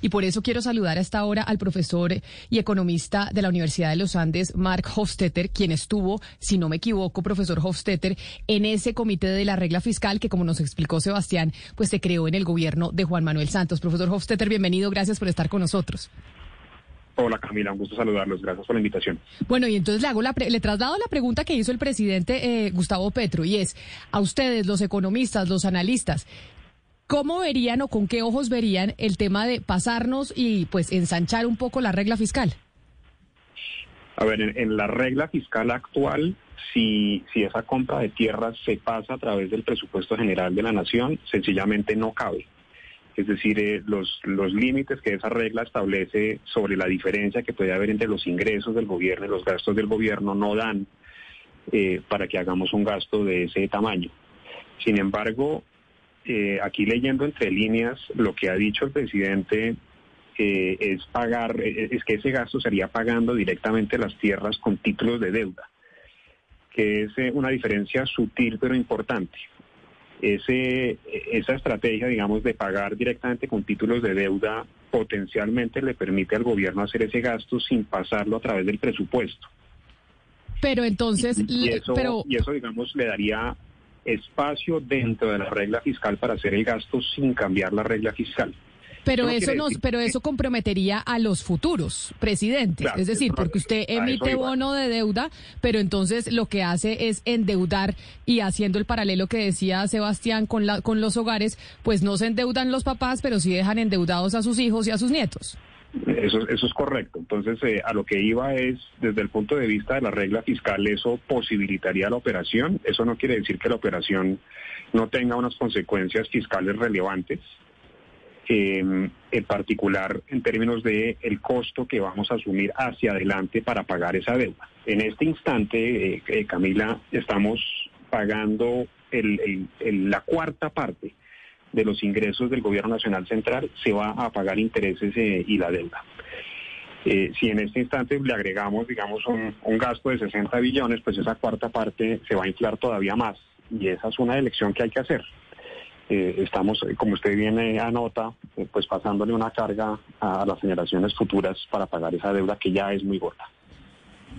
y por eso quiero saludar a esta hora al profesor y economista de la Universidad de los Andes, Mark Hofstetter, quien estuvo, si no me equivoco, profesor Hofstetter, en ese comité de la regla fiscal que, como nos explicó Sebastián, pues se creó en el gobierno de Juan Manuel Santos. Profesor Hofstetter, bienvenido, gracias por estar con nosotros. Hola Camila, un gusto saludarlos. Gracias por la invitación. Bueno, y entonces le hago la le traslado la pregunta que hizo el presidente eh, Gustavo Petro y es a ustedes, los economistas, los analistas, ¿cómo verían o con qué ojos verían el tema de pasarnos y pues ensanchar un poco la regla fiscal? A ver, en, la regla fiscal actual, si, si esa compra de tierras se pasa a través del presupuesto general de la nación, sencillamente no cabe es decir, eh, los, los límites que esa regla establece sobre la diferencia que puede haber entre los ingresos del gobierno y los gastos del gobierno no dan eh, para que hagamos un gasto de ese tamaño. Sin embargo, eh, aquí leyendo entre líneas, lo que ha dicho el presidente es pagar, es que ese gasto sería pagando directamente las tierras con títulos de deuda, que es una diferencia sutil pero importante ese, esa estrategia, digamos, de pagar directamente con títulos de deuda potencialmente le permite al gobierno hacer ese gasto sin pasarlo a través del presupuesto. Pero entonces, y, eso, y eso, digamos, le daría espacio dentro de la regla fiscal para hacer el gasto sin cambiar la regla fiscal. Pero eso nos, pero eso comprometería a los futuros presidentes, es decir, porque usted emite bono de deuda, pero entonces lo que hace es endeudar y haciendo el paralelo que decía Sebastián con la, con los hogares, pues no se endeudan los papás, pero sí dejan endeudados a sus hijos y a sus nietos. Eso, eso es correcto. Entonces, eh, a lo que iba es, desde el punto de vista de la regla fiscal, eso posibilitaría la operación. Eso no quiere decir que la operación no tenga unas consecuencias fiscales relevantes. Em, en particular en términos de el costo que vamos a asumir hacia adelante para pagar esa deuda. En este instante, eh, eh, Camila, estamos pagando la cuarta parte de los ingresos del Gobierno Nacional Central, se va a pagar intereses eh, y la deuda. si en este instante le agregamos, digamos, un, gasto de 60 billones, pues esa cuarta parte se va a inflar todavía más. Y esa es una elección que hay que hacer. Eh, estamos, eh, como usted anota, eh, pues pasándole una carga a las generaciones futuras para pagar esa deuda que ya es muy gorda.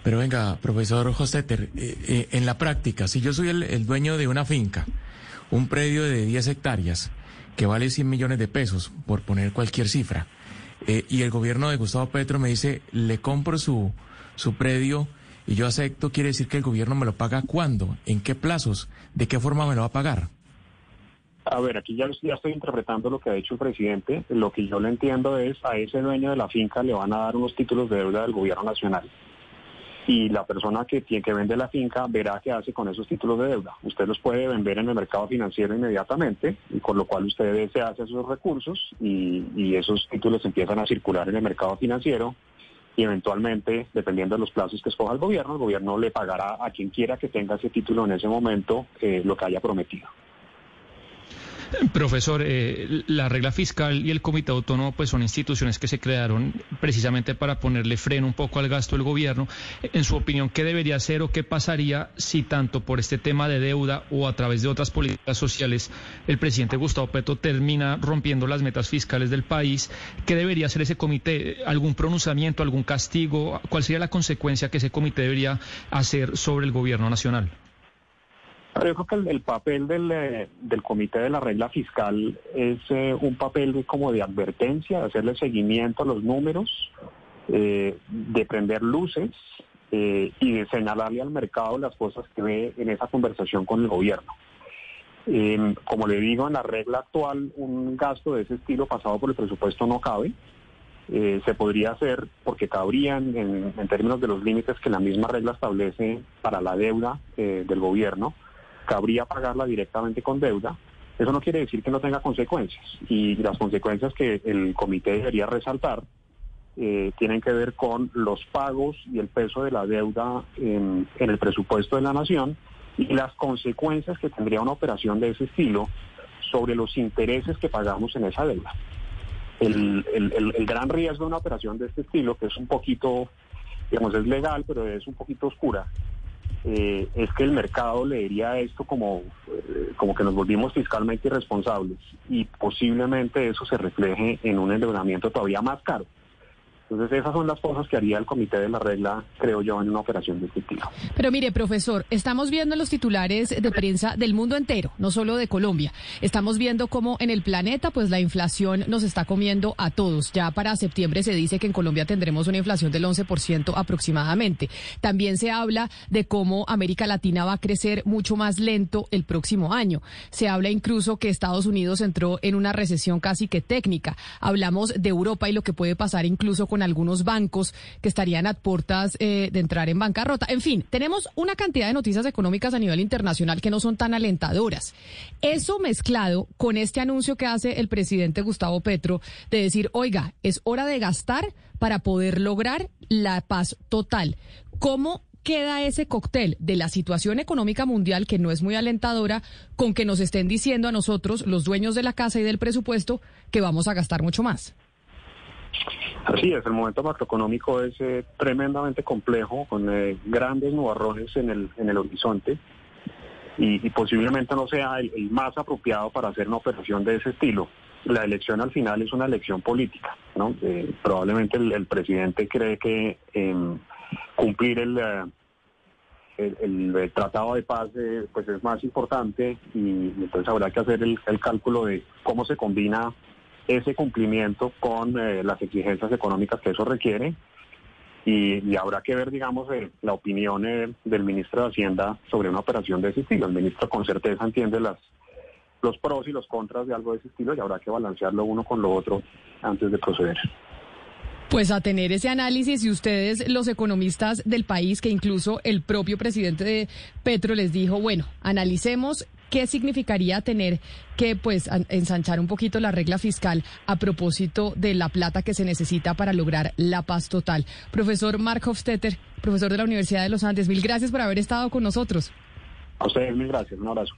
Pero venga, profesor Joseter, en la práctica, si yo soy el, dueño de una finca, un predio de 10 hectáreas, que vale 100 millones de pesos, por poner cualquier cifra, y el gobierno de Gustavo Petro me dice, le compro su, su predio y yo acepto, quiere decir que el gobierno me lo paga cuándo, en qué plazos, de qué forma me lo va a pagar. A ver, aquí ya, ya estoy interpretando lo que ha dicho el presidente. Lo que yo le entiendo es a ese dueño de la finca le van a dar unos títulos de deuda del gobierno nacional. Y la persona que, tiene, que vende la finca verá qué hace con esos títulos de deuda. Usted los puede vender en el mercado financiero inmediatamente, y con lo cual usted se hace esos recursos y, esos títulos empiezan a circular en el mercado financiero y eventualmente, dependiendo de los plazos que escoja el gobierno, el gobierno le pagará a quien quiera que tenga ese título en ese momento eh, lo que haya prometido. Profesor, eh, la regla fiscal y el comité autónomo pues son instituciones que se crearon precisamente para ponerle freno un poco al gasto del gobierno. En su opinión, ¿qué debería hacer o qué pasaría si tanto por este tema de deuda o a través de otras políticas sociales el presidente Gustavo Petro termina rompiendo las metas fiscales del país? ¿Qué debería hacer ese comité? ¿Algún pronunciamiento, algún castigo? ¿Cuál sería la consecuencia que ese comité debería hacer sobre el gobierno nacional? Yo creo que el, papel eh, del, Comité de la Regla Fiscal es eh, un papel como de advertencia, de hacerle seguimiento a los números, eh, de prender luces y de señalarle al mercado las cosas que ve en esa conversación con el gobierno. Em, como le digo, en la regla actual un gasto de ese estilo pasado por el presupuesto no cabe. se podría hacer porque cabrían en, términos de los límites que la misma regla establece para la deuda del gobierno cabría pagarla directamente con deuda. Eso no quiere decir que no tenga consecuencias. Y las consecuencias que el comité debería resaltar eh, tienen que ver con los pagos y el peso de la deuda en, el presupuesto de la nación y las consecuencias que tendría una operación de ese estilo sobre los intereses que pagamos en esa deuda. El, el, gran riesgo de una operación de este estilo, que es un poquito, digamos, es legal, pero es un poquito oscura, eh, es que el mercado leería esto como, eh, como que nos volvimos fiscalmente irresponsables y posiblemente eso se refleje en un endeudamiento todavía más caro. Entonces esas son las cosas que haría el comité de la regla, creo yo, en una operación de este tipo. Pero mire, profesor, estamos viendo los titulares de prensa del mundo entero, no solo de Colombia. Estamos viendo cómo en el planeta, pues la inflación nos está comiendo a todos. Ya para septiembre se dice que en Colombia tendremos una inflación del 11% aproximadamente. También se habla de cómo América Latina va a crecer mucho más lento el próximo año. Se habla incluso que Estados Unidos entró en una recesión casi que técnica. Hablamos de Europa y lo que puede pasar incluso con algunos bancos que estarían a puertas eh, de entrar en bancarrota. En fin, tenemos una cantidad de noticias económicas a nivel internacional que no son tan alentadoras. Eso mezclado con este anuncio que hace el presidente Gustavo Petro de decir, oiga, es hora de gastar para poder lograr la paz total. ¿Cómo queda ese cóctel de la situación económica mundial que no es muy alentadora con que nos estén diciendo a nosotros, los dueños de la casa y del presupuesto, que vamos a gastar mucho más? Así es, el momento macroeconómico es eh, tremendamente complejo, con eh, grandes nubarrones en el, en el horizonte y, posiblemente no sea el, más apropiado para hacer una operación de ese estilo. La elección al final es una elección política, ¿no? Eh, probablemente el, presidente cree que em, cumplir el, el, tratado de paz pues es más importante y entonces habrá que hacer el cálculo de cómo se combina ese cumplimiento con eh, las exigencias económicas que eso requiere. Y, habrá que ver, digamos, eh, la opinión eh, del ministro de Hacienda sobre una operación de ese estilo. El ministro con certeza entiende las los pros y los contras de algo de ese estilo y habrá que balancearlo uno con lo otro antes de proceder. Pues a tener ese análisis y ustedes, los economistas del país, que incluso el propio presidente de Petro les dijo, bueno, analicemos qué significaría tener que pues ensanchar un poquito la regla fiscal a propósito de la plata que se necesita para lograr la paz total. Profesor Mark Hofstetter, profesor de la Universidad de los Andes, mil gracias por haber estado con nosotros. A ustedes mil gracias, un abrazo.